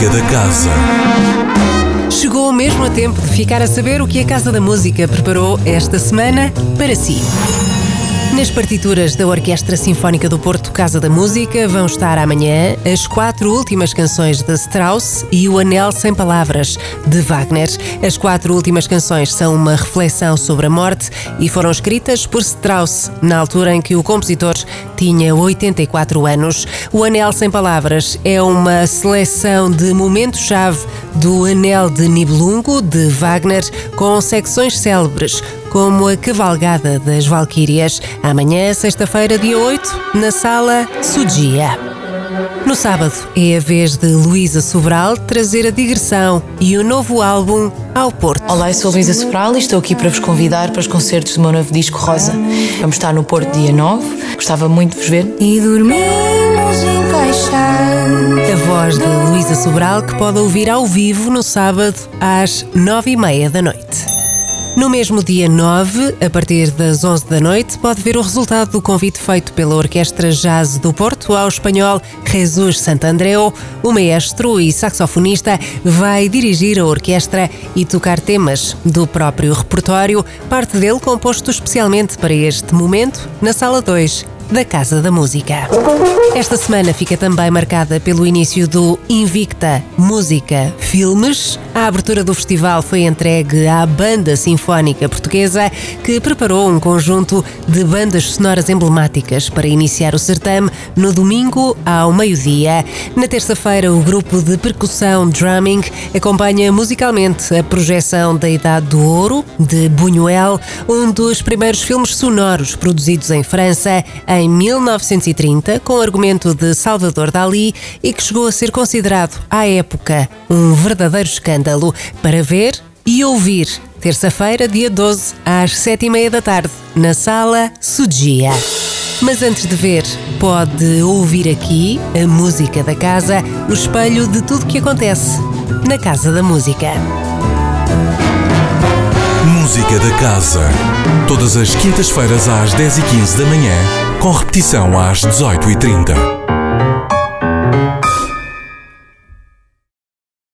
Música da Casa. Chegou mesmo a tempo de ficar a saber o que a Casa da Música preparou esta semana para si. Nas partituras da Orquestra Sinfónica do Porto Casa da Música vão estar amanhã as quatro últimas canções de Strauss e o Anel Sem Palavras de Wagner. As quatro últimas canções são uma reflexão sobre a morte e foram escritas por Strauss na altura em que o compositor tinha 84 anos. O Anel Sem Palavras é uma seleção de momentos-chave do Anel de Nibelungo de Wagner com secções célebres como a Cavalgada das Valquírias, amanhã, sexta-feira, dia 8, na Sala Sudia. No sábado é a vez de Luísa Sobral trazer a digressão e o novo álbum ao Porto. Olá, eu sou a Luísa Sobral e estou aqui para vos convidar para os concertos do meu novo disco Rosa. Vamos estar no Porto dia 9, gostava muito de vos ver. E dormimos encaixados. A voz de Luísa Sobral que pode ouvir ao vivo no sábado às nove e meia da noite. No mesmo dia 9, a partir das 11 da noite, pode ver o resultado do convite feito pela Orquestra Jazz do Porto ao espanhol Jesus Santandreu. O maestro e saxofonista vai dirigir a orquestra e tocar temas do próprio repertório, parte dele composto especialmente para este momento na Sala 2 da Casa da Música. Esta semana fica também marcada pelo início do Invicta Música Filmes. A abertura do festival foi entregue à Banda Sinfónica Portuguesa, que preparou um conjunto de bandas sonoras emblemáticas para iniciar o certame no domingo ao meio-dia. Na terça-feira, o grupo de percussão Drumming acompanha musicalmente a projeção da Idade do Ouro, de Buñuel, um dos primeiros filmes sonoros produzidos em França em 1930, com argumento de Salvador Dali e que chegou a ser considerado, à época, um verdadeiro escândalo para ver e ouvir. Terça-feira, dia 12, às sete e meia da tarde, na Sala Sudia. Mas antes de ver, pode ouvir aqui a música da casa, o espelho de tudo que acontece na Casa da Música. Música da Casa. Todas as quintas-feiras às 10h15 da manhã, com repetição às 18h30.